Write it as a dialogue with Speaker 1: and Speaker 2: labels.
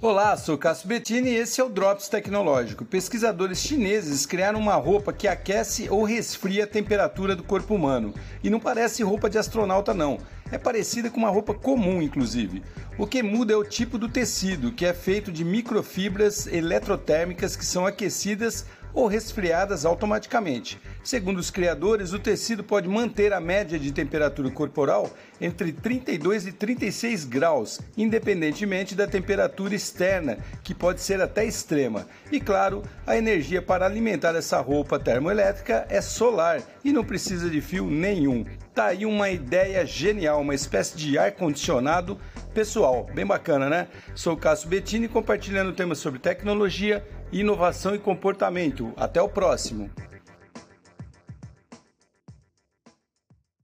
Speaker 1: Olá, sou Cássio Bettini e esse é o Drops Tecnológico. Pesquisadores chineses criaram uma roupa que aquece ou resfria a temperatura do corpo humano. E não parece roupa de astronauta, não. É parecida com uma roupa comum, inclusive. O que muda é o tipo do tecido, que é feito de microfibras eletrotérmicas que são aquecidas ou resfriadas automaticamente. Segundo os criadores, o tecido pode manter a média de temperatura corporal entre 32 e 36 graus, independentemente da temperatura externa, que pode ser até extrema. E claro, a energia para alimentar essa roupa termoelétrica é solar e não precisa de fio nenhum. Tá aí uma ideia genial, uma espécie de ar condicionado pessoal, bem bacana, né? Sou o Cássio Bettini compartilhando temas sobre tecnologia, inovação e comportamento. Até o próximo.